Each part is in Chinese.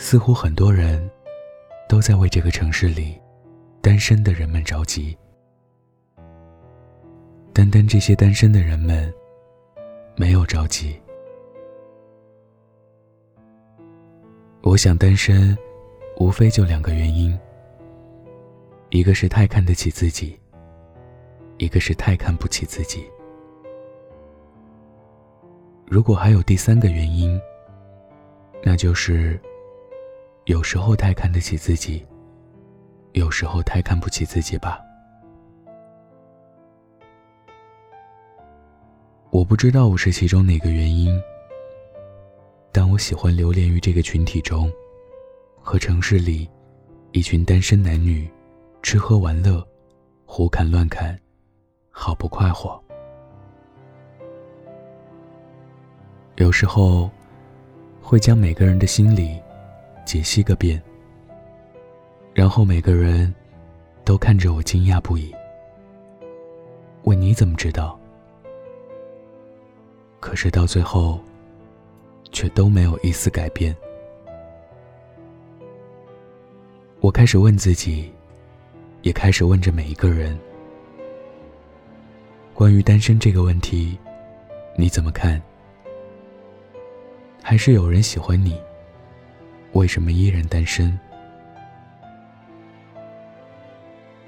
似乎很多人都在为这个城市里单身的人们着急。单单这些单身的人们没有着急。我想单身，无非就两个原因：一个是太看得起自己，一个是太看不起自己。如果还有第三个原因，那就是有时候太看得起自己，有时候太看不起自己吧。我不知道我是其中哪个原因，但我喜欢流连于这个群体中，和城市里一群单身男女吃喝玩乐、胡侃乱侃，好不快活。有时候。会将每个人的心理解析个遍，然后每个人都看着我惊讶不已，问你怎么知道？可是到最后，却都没有一丝改变。我开始问自己，也开始问着每一个人：关于单身这个问题，你怎么看？还是有人喜欢你，为什么依然单身？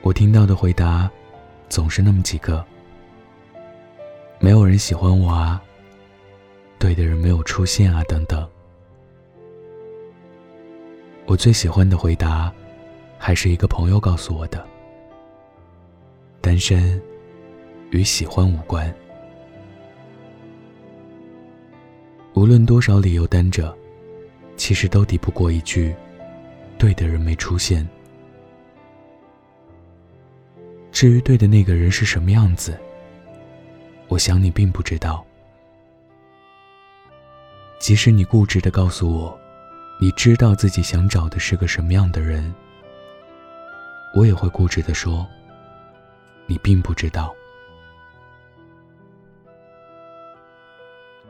我听到的回答，总是那么几个：没有人喜欢我啊，对的人没有出现啊，等等。我最喜欢的回答，还是一个朋友告诉我的：单身与喜欢无关。无论多少理由单着，其实都抵不过一句“对的人没出现”。至于对的那个人是什么样子，我想你并不知道。即使你固执的告诉我，你知道自己想找的是个什么样的人，我也会固执的说，你并不知道。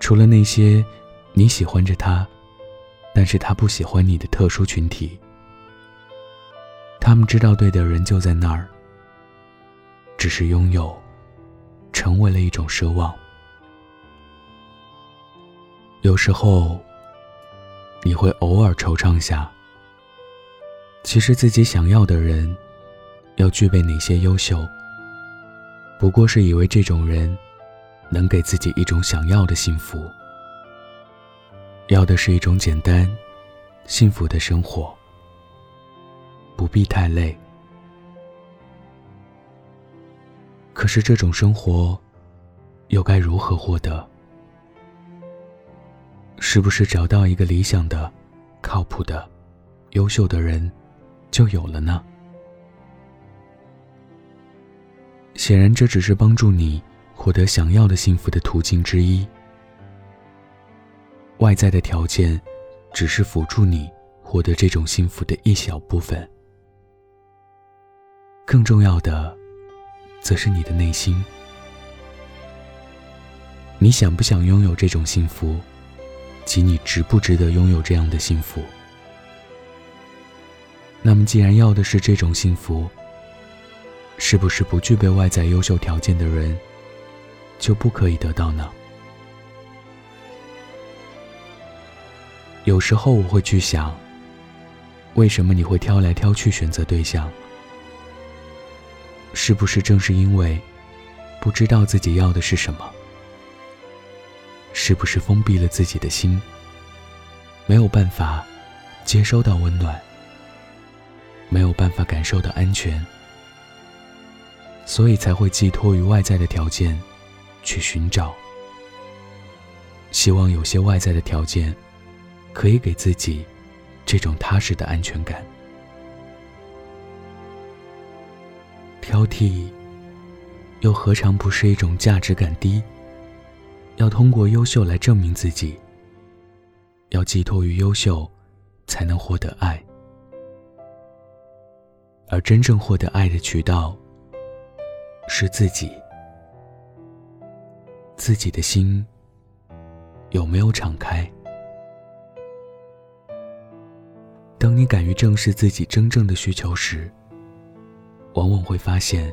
除了那些。你喜欢着他，但是他不喜欢你的特殊群体。他们知道对的人就在那儿，只是拥有，成为了一种奢望。有时候，你会偶尔惆怅下，其实自己想要的人，要具备哪些优秀？不过是以为这种人，能给自己一种想要的幸福。要的是一种简单、幸福的生活，不必太累。可是这种生活，又该如何获得？是不是找到一个理想的、靠谱的、优秀的人，就有了呢？显然，这只是帮助你获得想要的幸福的途径之一。外在的条件，只是辅助你获得这种幸福的一小部分。更重要的，则是你的内心。你想不想拥有这种幸福，及你值不值得拥有这样的幸福？那么，既然要的是这种幸福，是不是不具备外在优秀条件的人，就不可以得到呢？有时候我会去想，为什么你会挑来挑去选择对象？是不是正是因为不知道自己要的是什么？是不是封闭了自己的心，没有办法接收到温暖，没有办法感受到安全，所以才会寄托于外在的条件去寻找，希望有些外在的条件。可以给自己这种踏实的安全感。挑剔，又何尝不是一种价值感低？要通过优秀来证明自己，要寄托于优秀，才能获得爱。而真正获得爱的渠道，是自己。自己的心有没有敞开？当你敢于正视自己真正的需求时，往往会发现，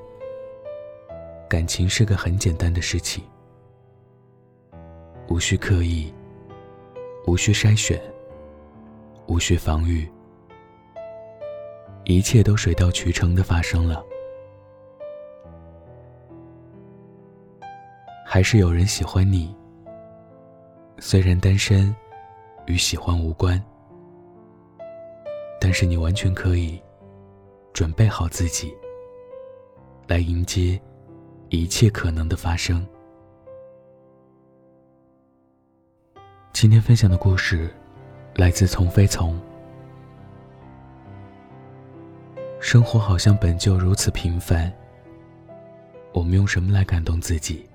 感情是个很简单的事情，无需刻意，无需筛选，无需防御，一切都水到渠成的发生了。还是有人喜欢你，虽然单身，与喜欢无关。但是你完全可以准备好自己，来迎接一切可能的发生。今天分享的故事来自从飞从。生活好像本就如此平凡，我们用什么来感动自己？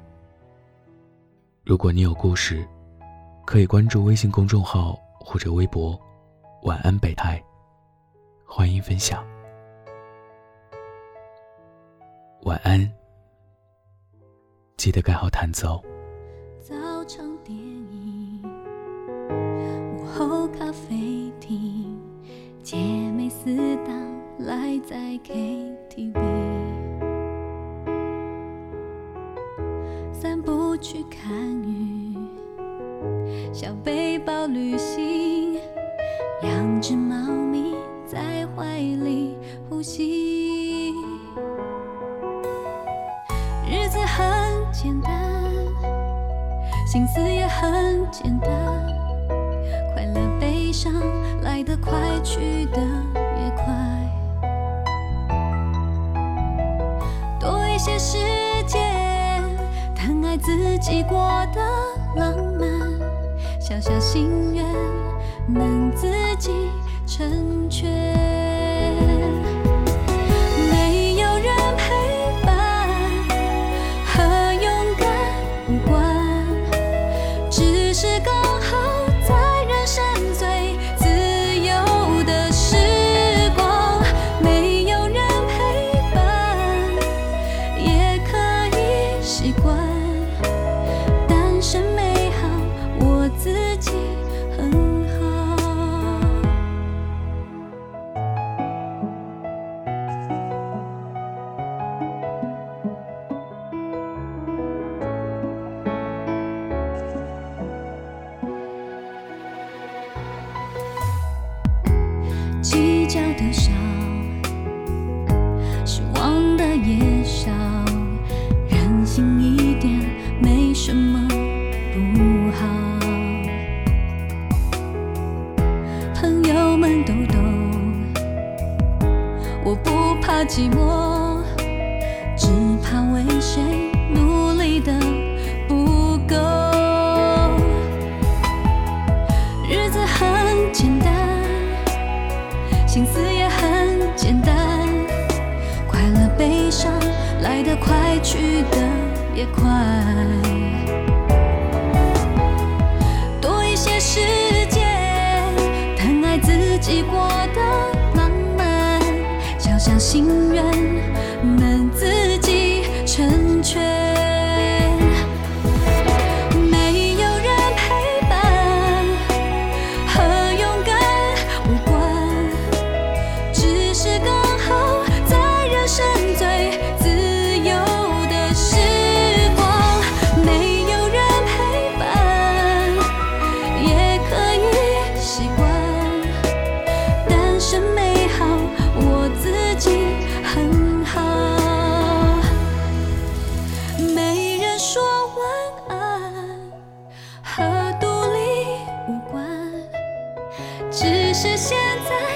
如果你有故事，可以关注微信公众号或者微博“晚安北太”。欢迎分享，晚安。记得盖好毯子哦。早场电影，午后咖啡厅，姐妹四档来在 KTV，散步去看心思也很简单，快乐悲伤来得快，去得也快，多一些时间，疼爱自己过的浪漫，小小心愿能自己。成全。快，去的也快。多一些时间，疼爱自己过得浪漫，小小心愿能自己成全。晚安和独立无关只是现在